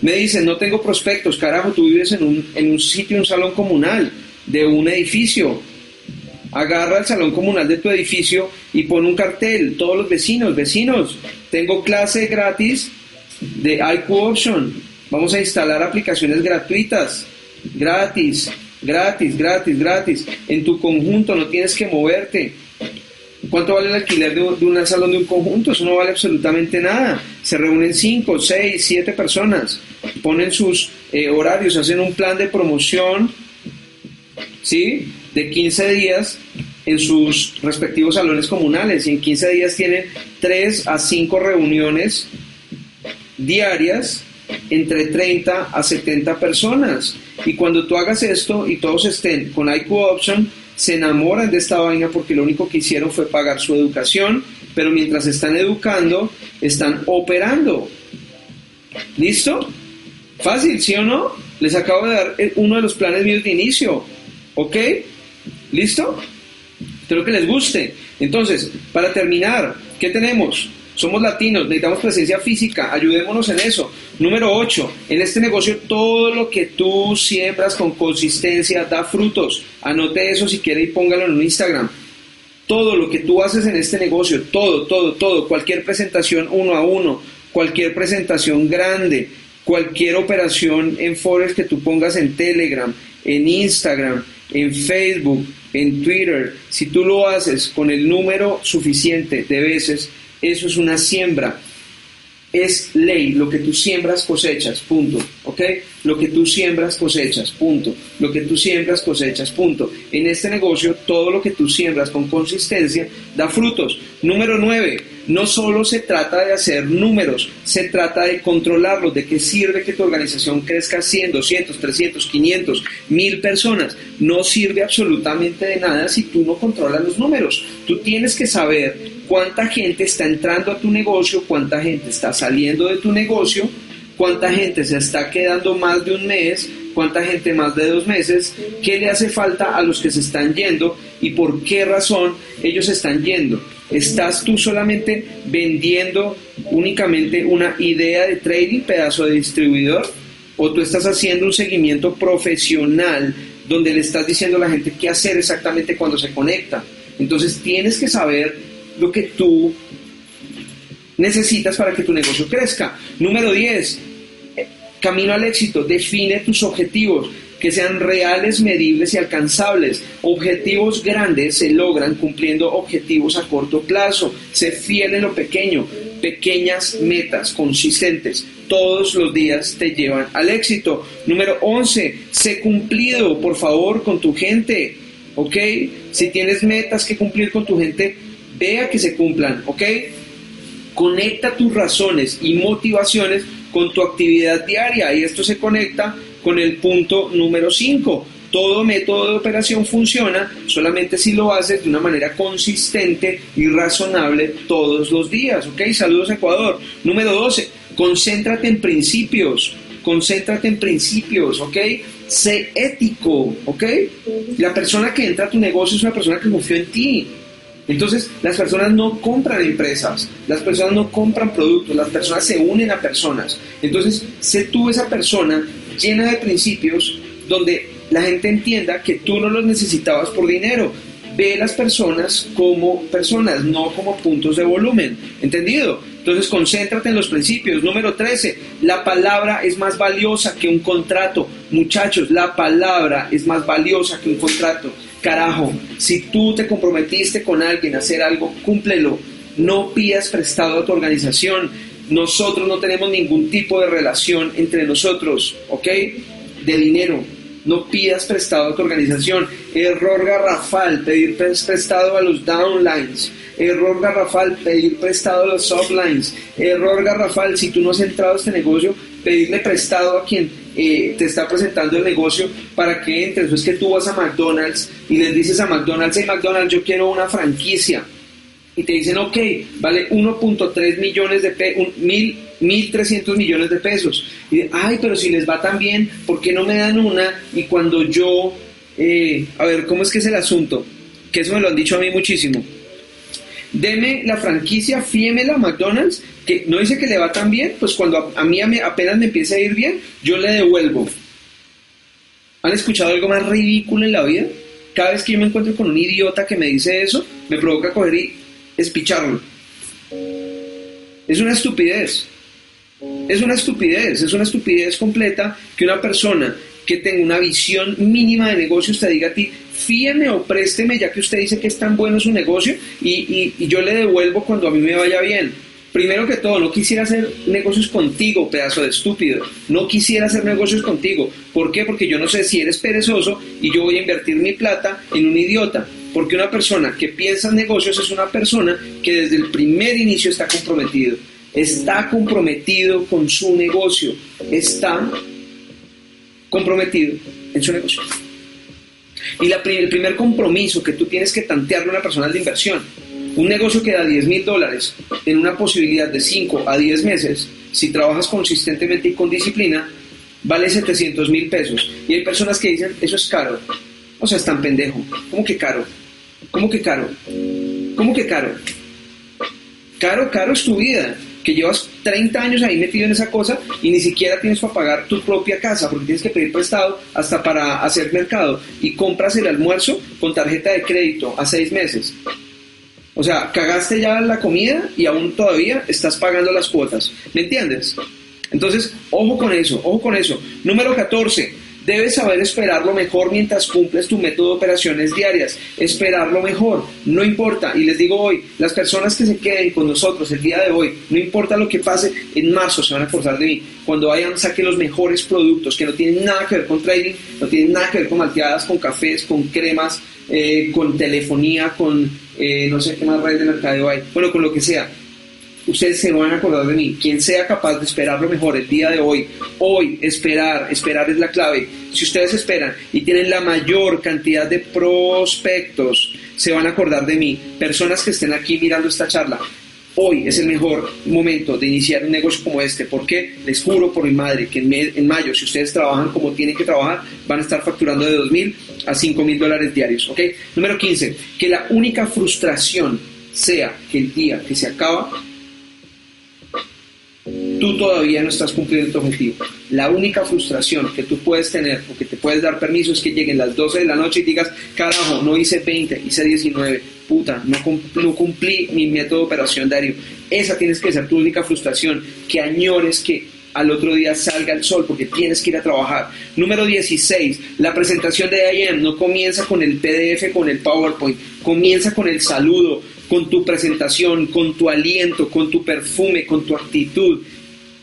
Me dicen, no tengo prospectos, carajo, tú vives en un, en un sitio, un salón comunal de un edificio. Agarra el salón comunal de tu edificio y pon un cartel, todos los vecinos, vecinos, tengo clase gratis de IQ Option, vamos a instalar aplicaciones gratuitas, gratis, gratis, gratis, gratis. En tu conjunto no tienes que moverte. ¿Cuánto vale el alquiler de, un salón de un conjunto? Eso no vale absolutamente nada. Se reúnen 5, 6, 7 personas, ponen sus eh, horarios, hacen un plan de promoción, ¿sí? De 15 días en sus respectivos salones comunales y en 15 días tienen 3 a 5 reuniones diarias entre 30 a 70 personas. Y cuando tú hagas esto y todos estén con IQ Option, se enamoran de esta vaina porque lo único que hicieron fue pagar su educación, pero mientras están educando, están operando. ¿Listo? Fácil, ¿sí o no? Les acabo de dar uno de los planes míos de inicio. ¿Ok? ¿Listo? Espero que les guste. Entonces, para terminar, ¿qué tenemos? Somos latinos, necesitamos presencia física, ayudémonos en eso. Número 8, en este negocio todo lo que tú siembras con consistencia da frutos. Anote eso si quiere y póngalo en un Instagram. Todo lo que tú haces en este negocio, todo, todo, todo, cualquier presentación uno a uno, cualquier presentación grande, cualquier operación en Forex que tú pongas en Telegram, en Instagram, en Facebook, en Twitter, si tú lo haces con el número suficiente de veces, eso es una siembra. Es ley, lo que tú siembras cosechas, punto. ¿Ok? Lo que tú siembras cosechas, punto. Lo que tú siembras cosechas, punto. En este negocio, todo lo que tú siembras con consistencia da frutos. Número 9. No solo se trata de hacer números, se trata de controlarlos. ¿De qué sirve que tu organización crezca 100, 200, 300, 500, 1000 personas? No sirve absolutamente de nada si tú no controlas los números. Tú tienes que saber cuánta gente está entrando a tu negocio, cuánta gente está saliendo de tu negocio, cuánta gente se está quedando más de un mes, cuánta gente más de dos meses, qué le hace falta a los que se están yendo y por qué razón ellos están yendo. ¿Estás tú solamente vendiendo únicamente una idea de trading, pedazo de distribuidor? ¿O tú estás haciendo un seguimiento profesional donde le estás diciendo a la gente qué hacer exactamente cuando se conecta? Entonces tienes que saber lo que tú necesitas para que tu negocio crezca. Número 10, camino al éxito, define tus objetivos que sean reales, medibles y alcanzables. Objetivos grandes se logran cumpliendo objetivos a corto plazo. Sé fiel en lo pequeño. Pequeñas metas consistentes todos los días te llevan al éxito. Número 11, sé cumplido, por favor, con tu gente. ¿Ok? Si tienes metas que cumplir con tu gente, vea que se cumplan, ¿ok? Conecta tus razones y motivaciones con tu actividad diaria y esto se conecta con el punto número 5. Todo método de operación funciona solamente si lo haces de una manera consistente y razonable todos los días, ¿ok? Saludos Ecuador. Número 12, concéntrate en principios, concéntrate en principios, ¿ok? Sé ético, ¿ok? La persona que entra a tu negocio es una persona que confió en ti, entonces, las personas no compran empresas, las personas no compran productos, las personas se unen a personas. Entonces, sé tú esa persona llena de principios donde la gente entienda que tú no los necesitabas por dinero. Ve las personas como personas, no como puntos de volumen. ¿Entendido? Entonces, concéntrate en los principios. Número 13, la palabra es más valiosa que un contrato. Muchachos, la palabra es más valiosa que un contrato. Carajo, si tú te comprometiste con alguien a hacer algo, cúmplelo. No pidas prestado a tu organización. Nosotros no tenemos ningún tipo de relación entre nosotros, ¿ok? De dinero. No pidas prestado a tu organización. Error garrafal, pedir prestado a los downlines. Error garrafal, pedir prestado a los uplines. Error garrafal, si tú no has entrado a este negocio, pedirle prestado a quien eh, te está presentando el negocio para que entres. es que tú vas a McDonald's y les dices a McDonald's, hey McDonald's, yo quiero una franquicia. Y te dicen, ok, vale 1.3 millones de pesos, 1.300 millones de pesos. Y ay, pero si les va tan bien, ¿por qué no me dan una? Y cuando yo, eh, a ver, ¿cómo es que es el asunto? que eso me lo han dicho a mí muchísimo. Deme la franquicia, fíemela McDonald's, que no dice que le va tan bien, pues cuando a, mí apenas me empieza a ir bien, yo le devuelvo. ¿Han escuchado algo más ridículo en la vida? Cada vez que yo me encuentro con un idiota que me dice eso, me provoca coger y espicharlo. Es una estupidez. Es una estupidez, es una estupidez completa que una persona que tenga una visión mínima de negocio te diga a ti, fíeme o présteme ya que usted dice que es tan bueno su negocio y, yo le devuelvo cuando a mí me vaya bien. Primero que todo, no quisiera hacer negocios contigo, pedazo de estúpido. No quisiera hacer negocios contigo. ¿Por qué? Porque yo no sé si eres perezoso y yo voy a invertir mi plata en un idiota. Porque una persona que piensa en negocios es una persona que desde el primer inicio está comprometido está comprometido con su negocio, está comprometido en su negocio. Y el primer compromiso que tú tienes que tantearle a una persona de inversión. Un negocio que da 10 mil dólares en una posibilidad de 5 a 10 meses, si trabajas consistentemente y con disciplina, vale 700 mil pesos. Y hay personas que dicen, eso es caro. O sea, es tan pendejo. ¿Cómo que caro? ¿Cómo que caro? ¿Cómo que caro? Caro, caro es tu vida que llevas 30 años ahí metido en esa cosa y ni siquiera tienes para pagar tu propia casa porque tienes que pedir prestado hasta para hacer mercado y compras el almuerzo con tarjeta de crédito a seis meses. O sea, cagaste ya la comida y aún todavía estás pagando las cuotas. ¿Me entiendes? Entonces, ojo con eso, ojo con eso. Número 14 Debes saber esperar lo mejor mientras cumples tu método de operaciones diarias. Esperar lo mejor, no importa. Y les digo hoy, las personas que se queden con nosotros el día de hoy, no importa lo que pase, en marzo se van a acordar de mí. Cuando vayan, saque los mejores productos que no tienen nada que ver con trading, no tienen nada que ver con malteadas, con cafés, con cremas, eh, con telefonía, con eh, no sé qué más redes de mercado hay. Bueno, con lo que sea ustedes se van a acordar de mí. Quien sea capaz de esperar lo mejor el día de hoy, hoy, esperar, esperar es la clave. Si ustedes esperan y tienen la mayor cantidad de prospectos, se van a acordar de mí. Personas que estén aquí mirando esta charla, hoy es el mejor momento de iniciar un negocio como este. porque Les juro por mi madre que en, mayo, si ustedes trabajan como tienen que trabajar, van a estar facturando de 2 mil a 5 mil dólares diarios. ¿ok? Número 15, que la única frustración sea que el día que se acaba tú todavía no estás cumpliendo tu objetivo. La única frustración que tú puedes tener o que te puedes dar permiso es que lleguen las 12 de la noche y digas, carajo, no hice 20, hice 19, puta, no, no cumplí mi método de operación diario. Esa tienes que ser tu única frustración, que añores que al otro día salga el sol porque tienes que ir a trabajar. Número 16, la presentación de IAM no comienza con el PDF, con el PowerPoint, comienza con el saludo, con tu presentación, con tu aliento, con tu perfume, con tu actitud.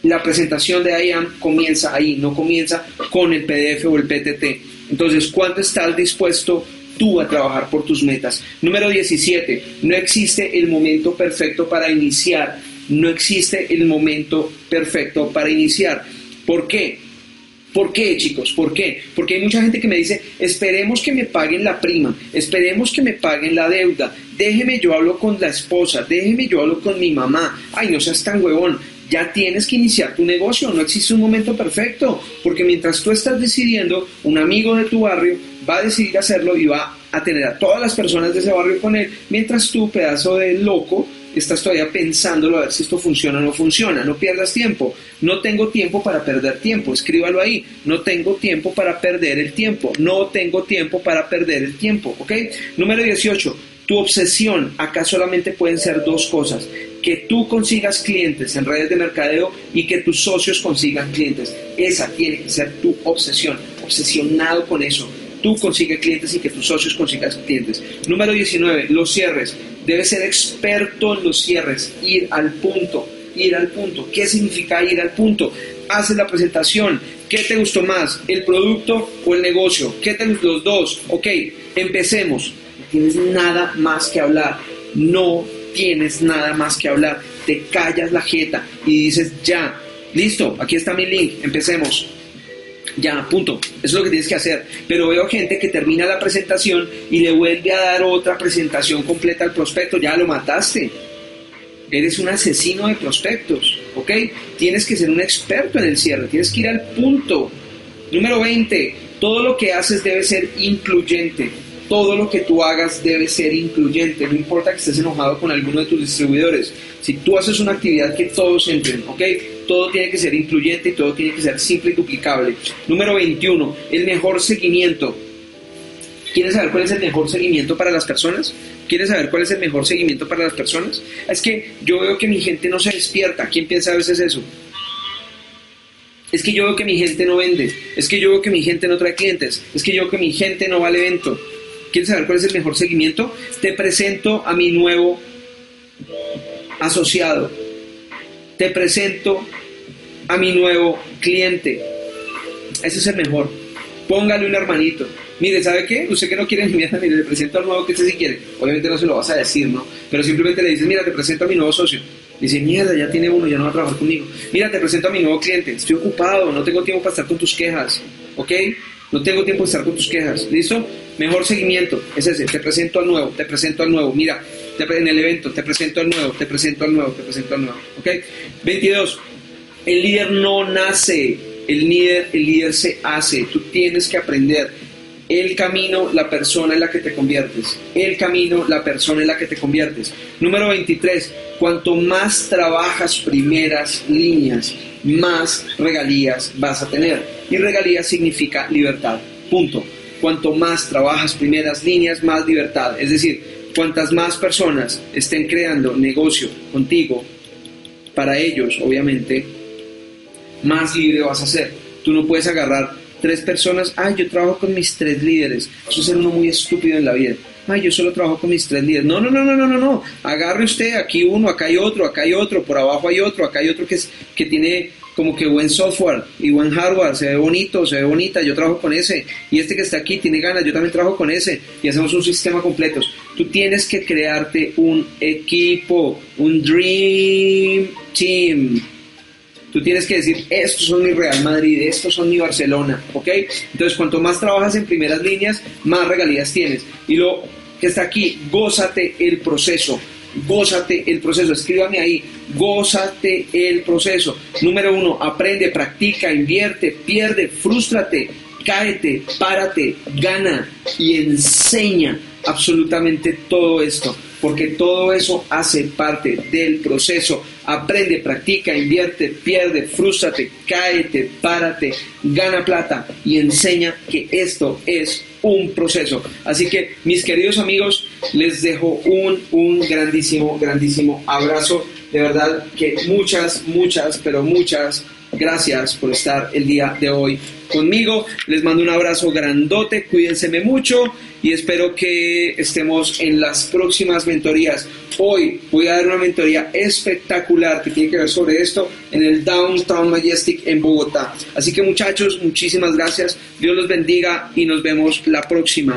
La presentación de IAM comienza ahí, no comienza con el PDF o el PTT. Entonces, ¿cuánto estás dispuesto tú a trabajar por tus metas? Número 17, no existe el momento perfecto para iniciar. No existe el momento perfecto para iniciar. ¿Por qué? ¿Por qué, chicos? ¿Por qué? Porque hay mucha gente que me dice, esperemos que me paguen la prima, esperemos que me paguen la deuda, déjeme yo hablo con la esposa, déjeme yo hablo con mi mamá, ay, no seas tan huevón, ya tienes que iniciar tu negocio, no existe un momento perfecto, porque mientras tú estás decidiendo, un amigo de tu barrio va a decidir hacerlo y va a tener a todas las personas de ese barrio con él, mientras tú, pedazo de loco, estás todavía pensándolo a ver si esto funciona o no funciona. No pierdas tiempo. No tengo tiempo para perder tiempo. Escríbalo ahí. No tengo tiempo para perder el tiempo. No tengo tiempo para perder el tiempo. ¿Ok? Número 18. Tu obsesión acá solamente pueden ser dos cosas. Que tú consigas clientes en redes de mercadeo y que tus socios consigan clientes. Esa tiene que ser tu obsesión. Obsesionado con eso tú consigues clientes y que tus socios consigan clientes. Número 19, los cierres. Debes ser experto en los cierres, ir al punto, ir al punto. ¿Qué significa ir al punto? Haces la presentación. ¿Qué te gustó más, el producto o el negocio? ¿Qué te gustó los dos? Ok, empecemos. No tienes nada más que hablar. No tienes nada más que hablar. Te callas la jeta y dices, ya, listo, aquí está mi link, empecemos. Ya, punto. Eso es lo que tienes que hacer. Pero veo gente que termina la presentación y le vuelve a dar otra presentación completa al prospecto. Ya lo mataste. Eres un asesino de prospectos, ¿ok? Tienes que ser un experto en el cierre. Tienes que ir al punto. Número 20. Todo lo que haces debe ser incluyente. todo lo que tú hagas debe ser incluyente, no importa que estés enojado con alguno de tus distribuidores. Si tú haces una actividad que todos entren, ¿ok? Todo tiene que ser incluyente y todo tiene que ser simple y duplicable. Número 21, el mejor seguimiento. ¿Quieres saber cuál es el mejor seguimiento para las personas? ¿Quieres saber cuál es el mejor seguimiento para las personas? Es que yo veo que mi gente no se despierta. ¿Quién piensa a veces eso? Es que yo veo que mi gente no vende. Es que yo veo que mi gente no trae clientes. Es que yo veo que mi gente no va al evento. ¿Quieres saber cuál es el mejor seguimiento? Te presento a mi nuevo asociado. Te presento a mi nuevo cliente. Ese es el mejor. Póngale un hermanito. Mire, ¿sabe qué? Usted que no quiere ni mira, mire, le presento al nuevo que usted sí quiere. Obviamente no se lo vas a decir, ¿no? Pero simplemente le dices, mira, te presento a mi nuevo socio. Dice, mierda, ya tiene uno, ya no va a trabajar conmigo. Mira, te presento a mi nuevo cliente. Estoy ocupado, no tengo tiempo para estar con tus quejas. ¿Ok? No tengo tiempo de estar con tus quejas. ¿Listo? Mejor seguimiento. Es ese. Te presento al nuevo, te presento al nuevo. Mira, en el evento, te presento al nuevo, te presento al nuevo, te presento al nuevo. ¿Ok? 22. El líder no nace. El líder, el líder se hace. Tú tienes que aprender el camino, la persona en la que te conviertes. El camino, la persona en la que te conviertes. Número 23. Cuanto más trabajas primeras líneas, más regalías vas a tener. Y regalías significa libertad. Punto. Cuanto más trabajas primeras líneas, más libertad. Es decir, cuantas más personas estén creando negocio contigo, para ellos, obviamente, más libre vas a ser. Tú no puedes agarrar tres personas, ay, yo trabajo con mis tres líderes. Eso es ser uno muy estúpido en la vida. Ay, yo solo trabajo con mis tres líderes. No, no, no, no, no, no, no. Agarre usted aquí uno, acá hay otro, acá hay otro, por abajo hay otro, acá hay otro que, es, que tiene como que buen software y buen hardware, se ve bonito, se ve bonita, yo trabajo con ese, y este que está aquí tiene ganas, yo también trabajo con ese, y hacemos un sistema completo. Tú tienes que crearte un equipo, un dream team, Tú tienes que decir, estos son mi Real Madrid, estos son mi Barcelona, ¿ok? Entonces, cuanto más trabajas en primeras líneas, más regalías tienes. Y lo que está aquí, gózate el proceso, gózate el proceso, escríbame ahí, gózate el proceso. Número uno, aprende, practica, invierte, pierde, frustrate, cáete, párate, gana y enseña absolutamente todo esto, porque todo eso hace parte del proceso. Aprende, practica, invierte, pierde, frustrate, cáete, párate, gana plata y enseña que esto es un proceso. Así que, mis queridos amigos, les dejo un, un grandísimo, grandísimo abrazo. De verdad que muchas, muchas, pero muchas gracias por estar el día de hoy conmigo. Les mando un abrazo grandote, cuídense mucho y espero que estemos en las próximas mentorías. Hoy voy a dar una mentoría espectacular que tiene que ver sobre esto en el Downtown Majestic en Bogotá. Así que muchachos, muchísimas gracias. Dios los bendiga y nos vemos la próxima.